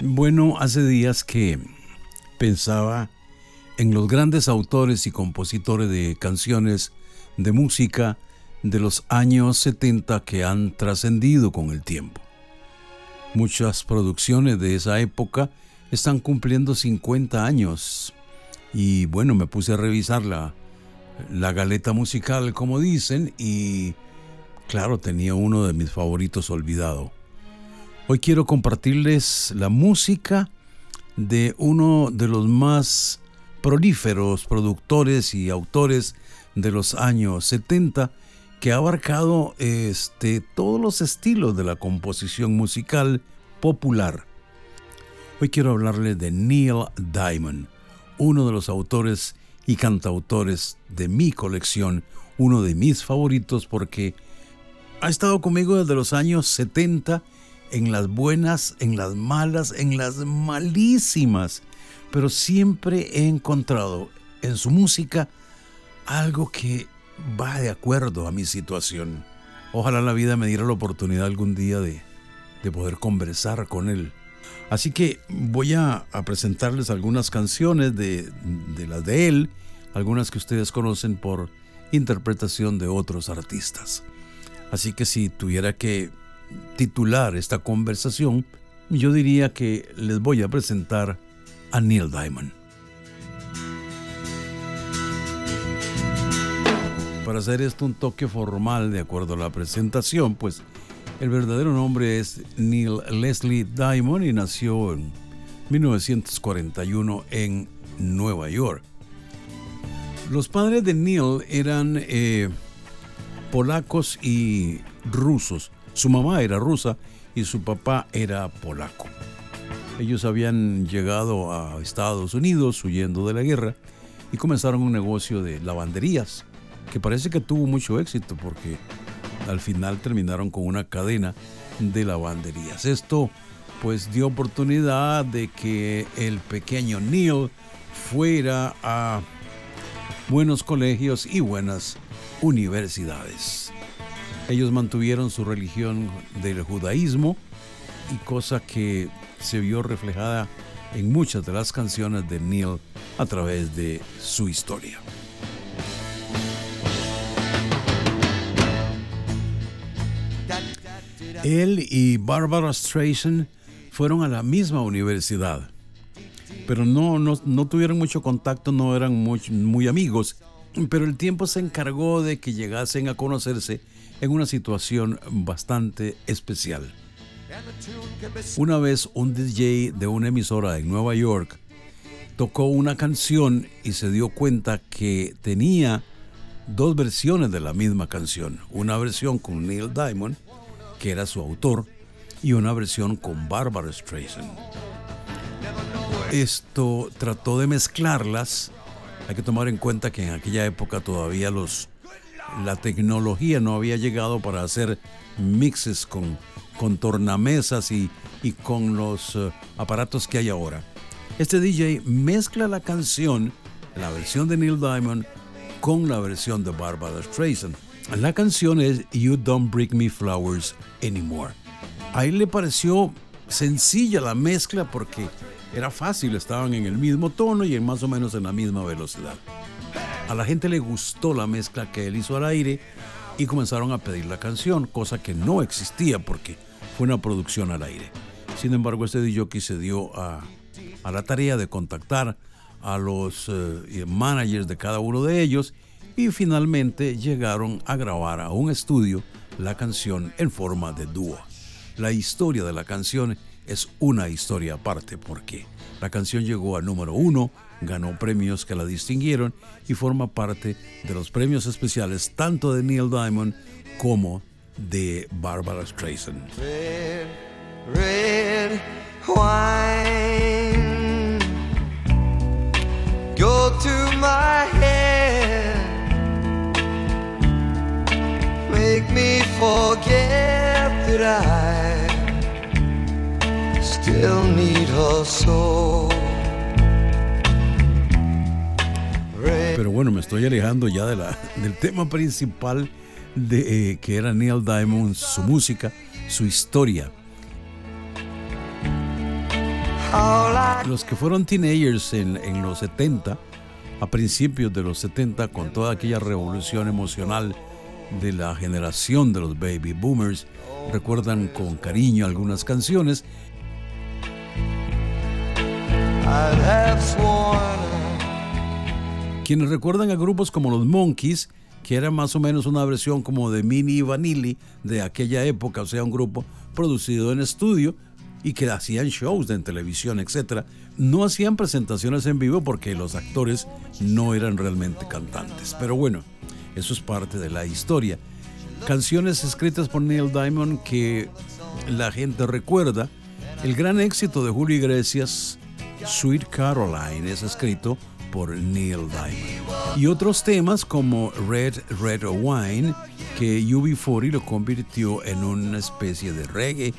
Bueno, hace días que pensaba en los grandes autores y compositores de canciones de música de los años 70 que han trascendido con el tiempo. Muchas producciones de esa época están cumpliendo 50 años y bueno, me puse a revisar la, la galeta musical, como dicen, y claro, tenía uno de mis favoritos olvidado. Hoy quiero compartirles la música de uno de los más prolíferos productores y autores de los años 70 que ha abarcado este, todos los estilos de la composición musical popular. Hoy quiero hablarles de Neil Diamond, uno de los autores y cantautores de mi colección, uno de mis favoritos porque ha estado conmigo desde los años 70 en las buenas, en las malas, en las malísimas, pero siempre he encontrado en su música algo que va de acuerdo a mi situación. Ojalá la vida me diera la oportunidad algún día de, de poder conversar con él. Así que voy a, presentarles algunas canciones de, de las de él, algunas que ustedes conocen por interpretación de otros artistas. Así que si tuviera que titular esta conversación, yo diría que les voy a presentar a Neil Diamond. Para hacer esto un toque formal de acuerdo a la presentación, pues el verdadero nombre es Neil Leslie Diamond y nació en 1941 en Nueva York. Los padres de Neil eran eh, polacos y rusos. Su mamá era rusa y su papá era polaco. Ellos habían llegado a Estados Unidos huyendo de la guerra y comenzaron un negocio de lavanderías que parece que tuvo mucho éxito porque al final terminaron con una cadena de lavanderías. Esto pues dio oportunidad de que el pequeño Neil fuera a buenos colegios y buenas universidades. Ellos mantuvieron su religión del judaísmo y cosa que se vio reflejada en muchas de las canciones de Neil a través de su historia. Él y Barbara Streisand fueron a la misma universidad, pero no, no, tuvieron mucho contacto, no eran muy, muy amigos, pero el tiempo se encargó de que llegasen a conocerse en una situación bastante especial. Una vez un DJ de una emisora en Nueva York tocó una canción y se dio cuenta que tenía dos versiones de la misma canción. Una versión con Neil Diamond que era su autor, y una versión con Barbara Streisand. Esto trató de mezclarlas. Hay que tomar en cuenta que en aquella época todavía los, la tecnología no había llegado para hacer mixes con, con tornamesas y, y con los eh, aparatos que hay ahora. Este DJ mezcla la canción, la versión de Neil Diamond, con la versión de Barbara Streisand. La canción es You Don't Bring Me Flowers Anymore. A él le pareció sencilla la mezcla porque era fácil, estaban en el mismo tono y en más o menos en la misma velocidad. A la gente le gustó la mezcla que él hizo al aire y comenzaron a pedir la canción, cosa que no existía porque fue una producción al aire. Sin embargo, este DJ se dio a, la tarea de contactar a los eh, managers de cada uno de ellos y finalmente llegaron a grabar a un estudio la canción en forma de dúo. La historia de la canción es una historia aparte porque la canción llegó al número uno, ganó premios que la distinguieron y forma parte de los premios especiales tanto de Neil Diamond como de Barbara Streisand. Still need her. Pero bueno, me estoy alejando ya de la, del tema principal de eh, que era Neil Diamond, su música, su historia. Los que fueron teenagers en, en los 70, a principios de los 70, con toda aquella revolución emocional de la generación de los baby boomers, recuerdan con cariño algunas canciones. Quienes recuerdan a grupos como los Monkeys, que era más o menos una versión como de Mini Vanilli de aquella época, o sea, un grupo producido en estudio y que hacían shows en televisión, etc. No hacían presentaciones en vivo porque los actores no eran realmente cantantes. Pero bueno, eso es parte de la historia. Canciones escritas por Neil Diamond que la gente recuerda. El gran éxito de Julio Iglesias, Sweet Caroline, es escrito por Neil Diamond. Y otros temas como Red Red Wine, que UB40 lo convirtió en una especie de reggae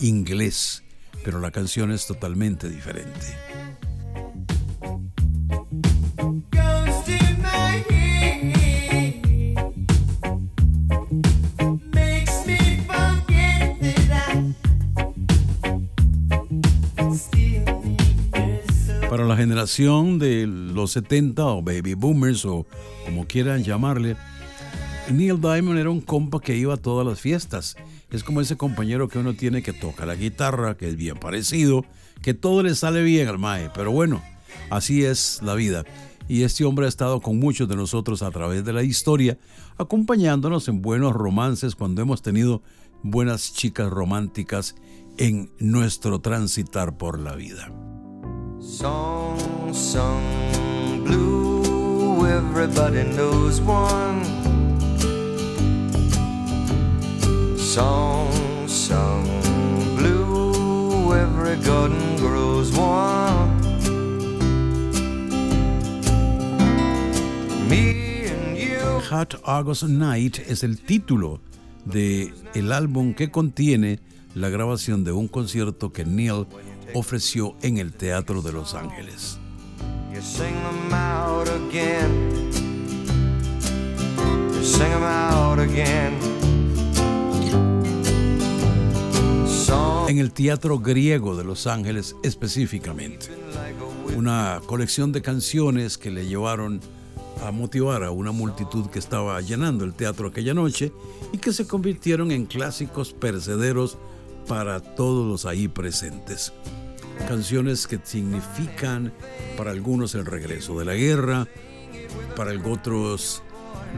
inglés, pero la canción es totalmente diferente. Generación de los 70 o baby boomers o como quieran llamarle, Neil Diamond era un compa que iba a todas las fiestas. Es como ese compañero que uno tiene que toca la guitarra, que es bien parecido, que todo le sale bien al mae. Pero bueno, así es la vida. Y este hombre ha estado con muchos de nosotros a través de la historia, acompañándonos en buenos romances cuando hemos tenido buenas chicas románticas en nuestro transitar por la vida. Song sung blue, everybody knows one. Song sung blue, every garden grows one. Me and you. Hot August Night es el título de el álbum que contiene la grabación de un concierto que Neil ofreció en el Teatro de Los Ángeles. En el Teatro Griego de Los Ángeles específicamente. Una colección de canciones que le llevaron a motivar a una multitud que estaba llenando el teatro aquella noche y que se convirtieron en clásicos percederos para todos los ahí presentes canciones que significan para algunos el regreso de la guerra, para otros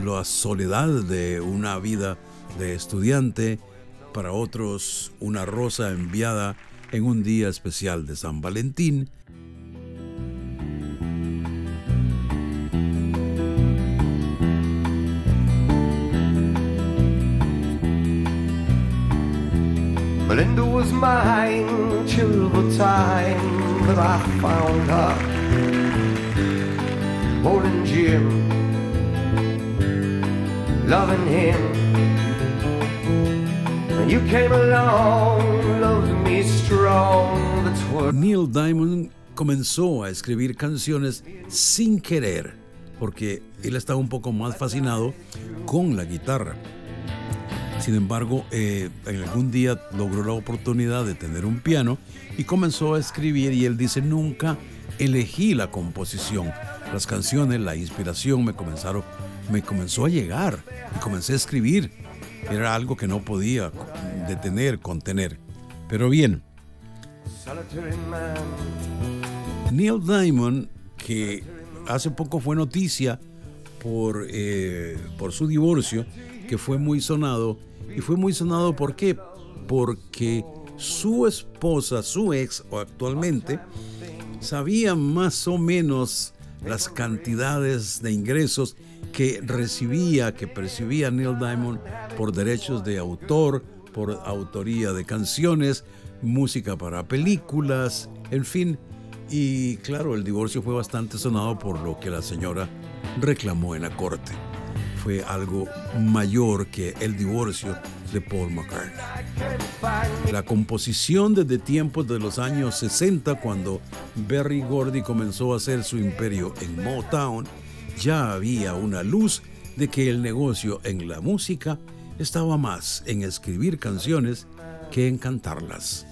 la soledad de una vida de estudiante, para otros una rosa enviada en un día especial de San Valentín. The time that I found her Jim, loving him. Neil Diamond comenzó a escribir canciones sin querer, porque él estaba un poco más fascinado con la guitarra. Sin embargo, eh, en algún día logró la oportunidad de tener un piano y comenzó a escribir y él dice, nunca elegí la composición. Las canciones, la inspiración me comenzaron, me comenzó a llegar y comencé a escribir. Era algo que no podía detener, contener. Pero bien, Neil Diamond, que hace poco fue noticia por, eh, por su divorcio, que fue muy sonado. Y fue muy sonado ¿por qué? Porque su esposa, su ex o actualmente, sabía más o menos las cantidades de ingresos que recibía, que percibía Neil Diamond por derechos de autor, por autoría de canciones, música para películas, en fin. Y claro, el divorcio fue bastante sonado por lo que la señora reclamó en la corte fue algo mayor que el divorcio de Paul McCartney. La composición desde tiempos de los años 60, cuando Berry Gordy comenzó a hacer su imperio en Motown, ya había una luz de que el negocio en la música estaba más en escribir canciones que en cantarlas.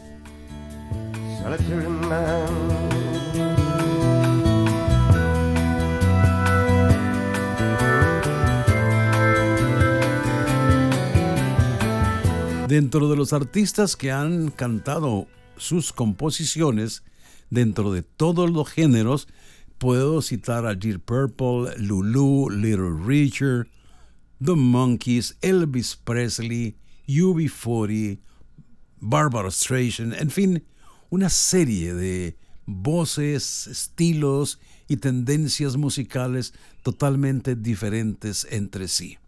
Dentro de los artistas que han cantado sus composiciones, dentro de todos los géneros, puedo citar a Deep Purple, Lulu, Little Richard, The Monkeys, Elvis Presley, UB40, Barbara Streisand, en fin, una serie de voces, estilos y tendencias musicales totalmente diferentes entre sí.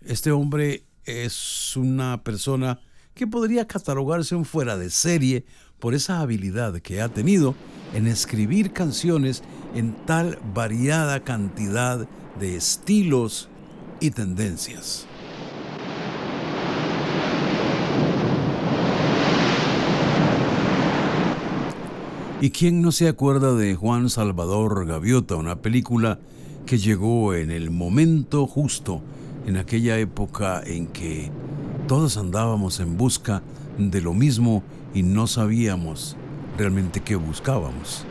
Este hombre es una persona que podría catalogarse un fuera de serie por esa habilidad que ha tenido en escribir canciones en tal variada cantidad de estilos y tendencias. ¿Y quién no se acuerda de Juan Salvador Gaviota, una película que llegó en el momento justo, en aquella época en que todos andábamos en busca de lo mismo y no sabíamos realmente qué buscábamos?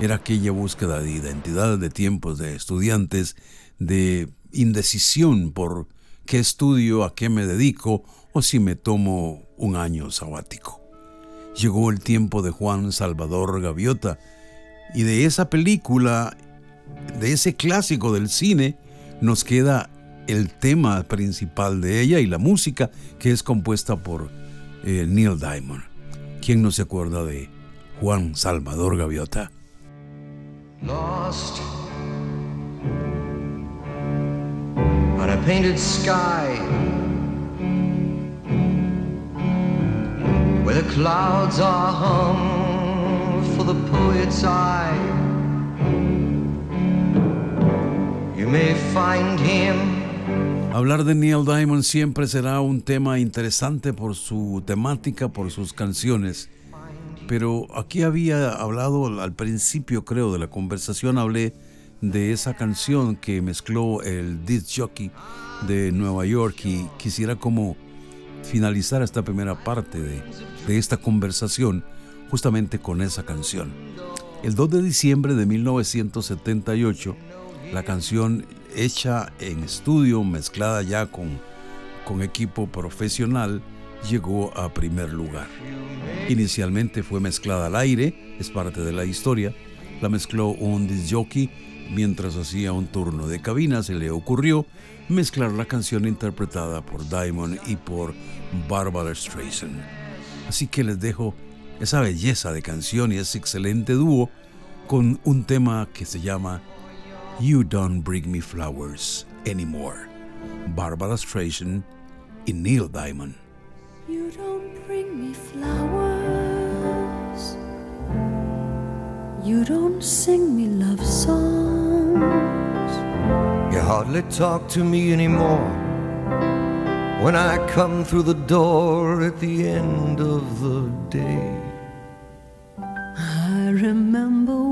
Era aquella búsqueda de identidad de tiempos de estudiantes, de indecisión por qué estudio, a qué me dedico o si me tomo un año sabático llegó el tiempo de Juan Salvador Gaviota y de esa película, de ese clásico del cine, nos queda el tema principal de ella y la música que es compuesta por eh, Neil Diamond. ¿Quién no se acuerda de Juan Salvador Gaviota? Lost a painted sky where the clouds are hung for the poet's eye. You may find him. Hablar de Neil Diamond siempre será un tema interesante por su temática, por sus canciones. Pero aquí había hablado al principio, creo, de la conversación, hablé de esa canción que mezcló el disc jockey de Nueva York y quisiera como finalizar esta primera parte de, de esta conversación justamente con esa canción. El 2 de diciembre de 1978, la canción hecha en estudio, mezclada ya con, con equipo profesional, llegó a primer lugar. Inicialmente fue mezclada al aire, es parte de la historia. La mezcló un disc jockey mientras hacía un turno de cabina. Se le ocurrió mezclar la canción interpretada por Diamond y por Barbara Streisand. Así que les dejo esa belleza de canción y ese excelente dúo con un tema que se llama You Don't Bring Me Flowers Anymore. Barbara Streisand y Neil Diamond. You don't bring me flowers. You don't sing me love songs. You hardly talk to me anymore when I come through the door at the end of the day. I remember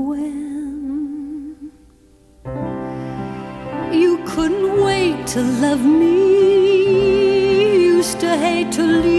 to love me, used to hate to leave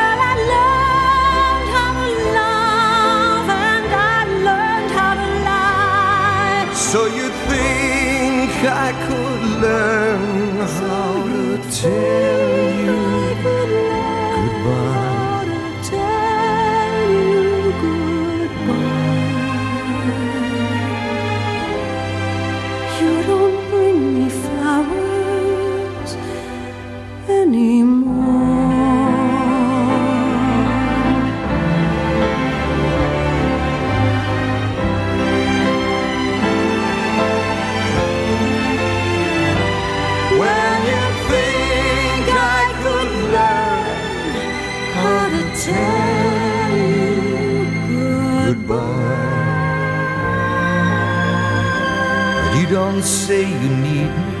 So you think I could learn how to tell you goodbye? Say you need me.